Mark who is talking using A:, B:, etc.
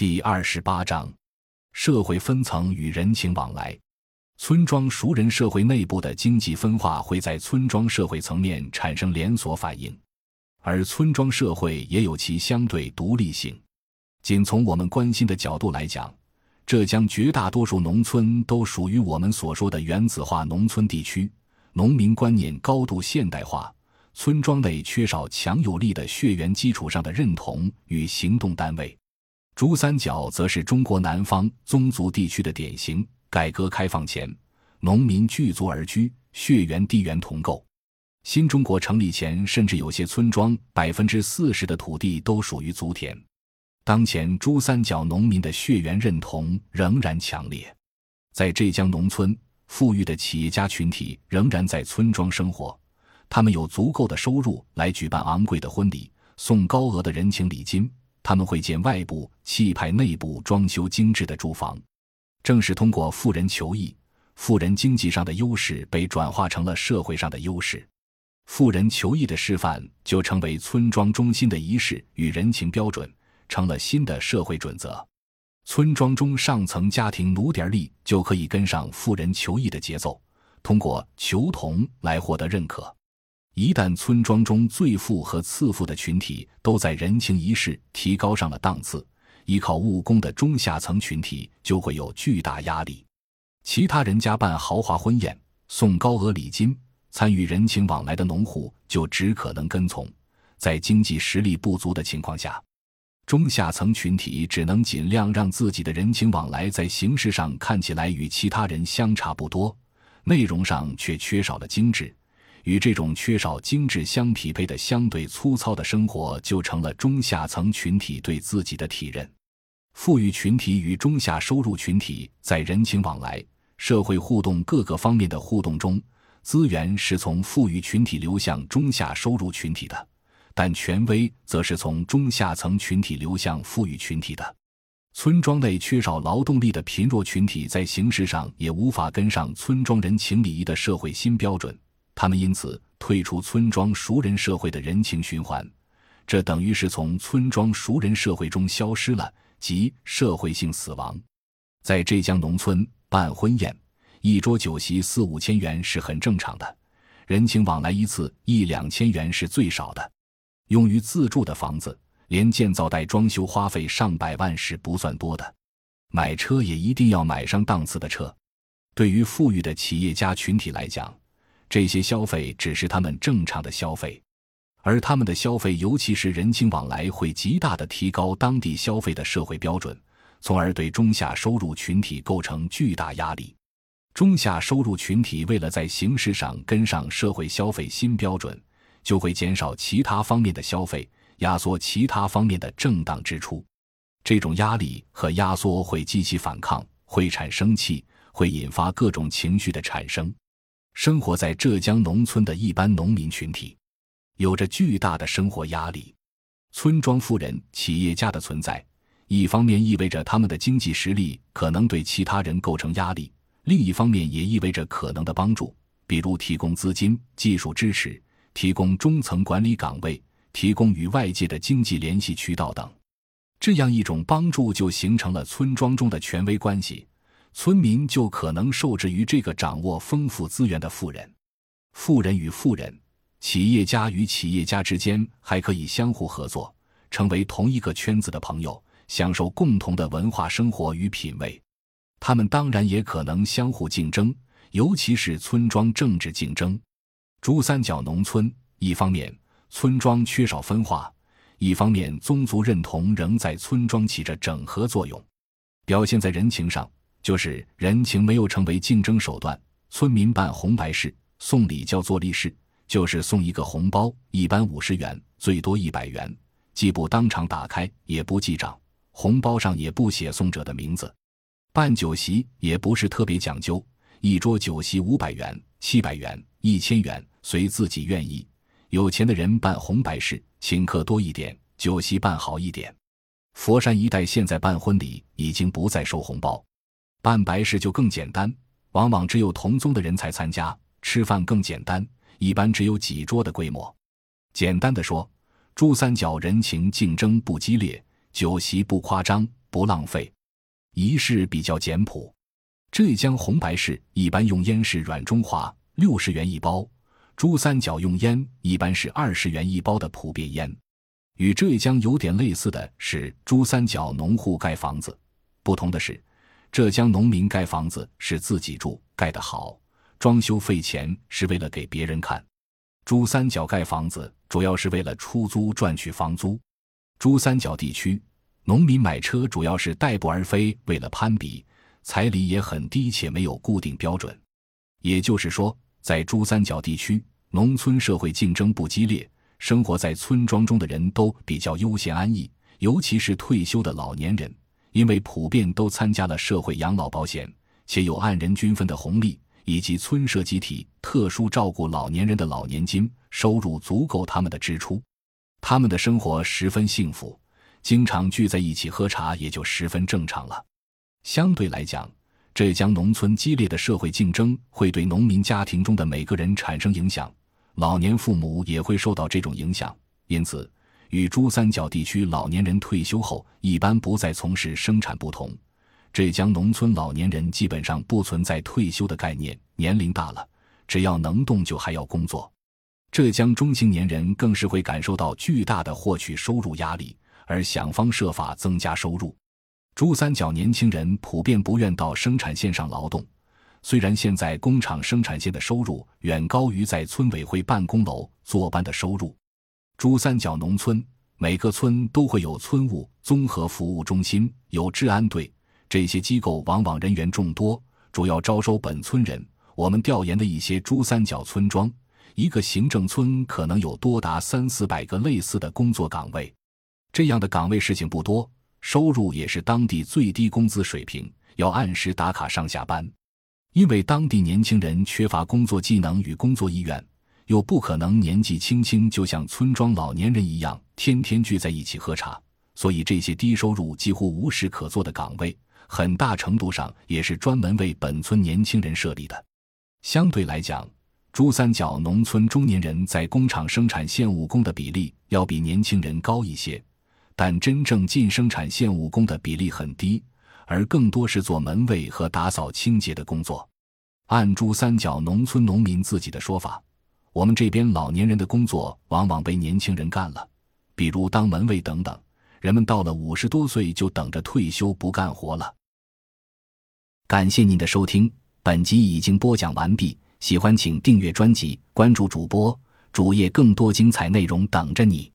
A: 第二十八章：社会分层与人情往来。村庄熟人社会内部的经济分化会在村庄社会层面产生连锁反应，而村庄社会也有其相对独立性。仅从我们关心的角度来讲，浙江绝大多数农村都属于我们所说的原子化农村地区，农民观念高度现代化，村庄内缺少强有力的血缘基础上的认同与行动单位。珠三角则是中国南方宗族地区的典型。改革开放前，农民聚族而居，血缘地缘同构。新中国成立前，甚至有些村庄百分之四十的土地都属于族田。当前，珠三角农民的血缘认同仍然强烈。在浙江农村，富裕的企业家群体仍然在村庄生活，他们有足够的收入来举办昂贵的婚礼，送高额的人情礼金。他们会建外部气派、内部装修精致的住房。正是通过富人求艺，富人经济上的优势被转化成了社会上的优势。富人求艺的示范就成为村庄中心的仪式与人情标准，成了新的社会准则。村庄中上层家庭努点力就可以跟上富人求艺的节奏，通过求同来获得认可。一旦村庄中最富和次富的群体都在人情仪式提高上了档次。依靠务工的中下层群体就会有巨大压力，其他人家办豪华婚宴、送高额礼金、参与人情往来的农户就只可能跟从。在经济实力不足的情况下，中下层群体只能尽量让自己的人情往来在形式上看起来与其他人相差不多，内容上却缺少了精致。与这种缺少精致相匹配的相对粗糙的生活，就成了中下层群体对自己的体认。富裕群体与中下收入群体在人情往来、社会互动各个方面的互动中，资源是从富裕群体流向中下收入群体的，但权威则是从中下层群体流向富裕群体的。村庄内缺少劳动力的贫弱群体，在形式上也无法跟上村庄人情礼仪的社会新标准，他们因此退出村庄熟人社会的人情循环，这等于是从村庄熟人社会中消失了。即社会性死亡，在浙江农村办婚宴，一桌酒席四五千元是很正常的，人情往来一次一两千元是最少的。用于自住的房子，连建造带装修花费上百万是不算多的。买车也一定要买上档次的车。对于富裕的企业家群体来讲，这些消费只是他们正常的消费。而他们的消费，尤其是人情往来，会极大的提高当地消费的社会标准，从而对中下收入群体构成巨大压力。中下收入群体为了在形式上跟上社会消费新标准，就会减少其他方面的消费，压缩其他方面的正当支出。这种压力和压缩会激起反抗，会产生气，会引发各种情绪的产生。生活在浙江农村的一般农民群体。有着巨大的生活压力，村庄富人、企业家的存在，一方面意味着他们的经济实力可能对其他人构成压力，另一方面也意味着可能的帮助，比如提供资金、技术支持，提供中层管理岗位，提供与外界的经济联系渠道等。这样一种帮助就形成了村庄中的权威关系，村民就可能受制于这个掌握丰富资源的富人，富人与富人。企业家与企业家之间还可以相互合作，成为同一个圈子的朋友，享受共同的文化生活与品味。他们当然也可能相互竞争，尤其是村庄政治竞争。珠三角农村，一方面村庄缺少分化，一方面宗族认同仍在村庄起着整合作用。表现在人情上，就是人情没有成为竞争手段。村民办红白事，送礼叫做利事。就是送一个红包，一般五十元，最多一百元，既不当场打开，也不记账，红包上也不写送者的名字。办酒席也不是特别讲究，一桌酒席五百元、七百元、一千元，随自己愿意。有钱的人办红白事，请客多一点，酒席办好一点。佛山一带现在办婚礼已经不再收红包，办白事就更简单，往往只有同宗的人才参加，吃饭更简单。一般只有几桌的规模。简单的说，珠三角人情竞争不激烈，酒席不夸张，不浪费。仪式比较简朴。浙江红白事一般用烟是软中华，六十元一包；珠三角用烟一般是二十元一包的普遍烟。与浙江有点类似的是珠三角农户盖房子，不同的是，浙江农民盖房子是自己住，盖得好，装修费钱是为了给别人看；珠三角盖房子主要是为了出租赚取房租。珠三角地区农民买车主要是代步而非为了攀比。彩礼也很低，且没有固定标准。也就是说，在珠三角地区，农村社会竞争不激烈，生活在村庄中的人都比较悠闲安逸。尤其是退休的老年人，因为普遍都参加了社会养老保险，且有按人均分的红利，以及村社集体特殊照顾老年人的老年金，收入足够他们的支出。他们的生活十分幸福，经常聚在一起喝茶，也就十分正常了。相对来讲，浙江农村激烈的社会竞争会对农民家庭中的每个人产生影响，老年父母也会受到这种影响。因此，与珠三角地区老年人退休后一般不再从事生产不同，浙江农村老年人基本上不存在退休的概念，年龄大了，只要能动就还要工作。浙江中青年人更是会感受到巨大的获取收入压力，而想方设法增加收入。珠三角年轻人普遍不愿到生产线上劳动，虽然现在工厂生产线的收入远高于在村委会办公楼坐班的收入。珠三角农村每个村都会有村务综合服务中心，有治安队，这些机构往往人员众多，主要招收本村人。我们调研的一些珠三角村庄，一个行政村可能有多达三四百个类似的工作岗位，这样的岗位事情不多。收入也是当地最低工资水平，要按时打卡上下班。因为当地年轻人缺乏工作技能与工作意愿，又不可能年纪轻轻就像村庄老年人一样天天聚在一起喝茶，所以这些低收入几乎无事可做的岗位，很大程度上也是专门为本村年轻人设立的。相对来讲，珠三角农村中年人在工厂生产线务工的比例要比年轻人高一些。但真正进生产线务工的比例很低，而更多是做门卫和打扫清洁的工作。按珠三角农村农民自己的说法，我们这边老年人的工作往往被年轻人干了，比如当门卫等等。人们到了五十多岁就等着退休不干活了。感谢您的收听，本集已经播讲完毕。喜欢请订阅专辑，关注主播主页，更多精彩内容等着你。